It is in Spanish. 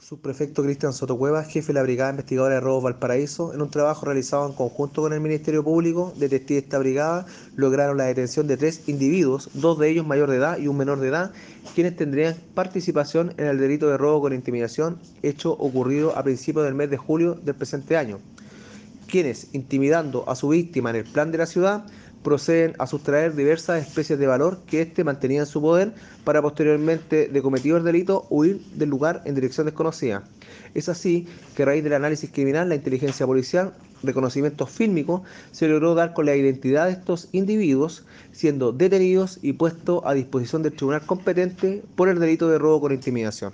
Subprefecto Cristian Sotocueva, jefe de la Brigada Investigadora de Robos Valparaíso, en un trabajo realizado en conjunto con el Ministerio Público, detectives de esta brigada lograron la detención de tres individuos, dos de ellos mayor de edad y un menor de edad, quienes tendrían participación en el delito de robo con intimidación, hecho ocurrido a principios del mes de julio del presente año, quienes, intimidando a su víctima en el plan de la ciudad, proceden a sustraer diversas especies de valor que éste mantenía en su poder para posteriormente, de cometido el delito, huir del lugar en dirección desconocida. Es así que a raíz del análisis criminal, la inteligencia policial, reconocimientos fílmicos, se logró dar con la identidad de estos individuos, siendo detenidos y puestos a disposición del tribunal competente por el delito de robo con intimidación.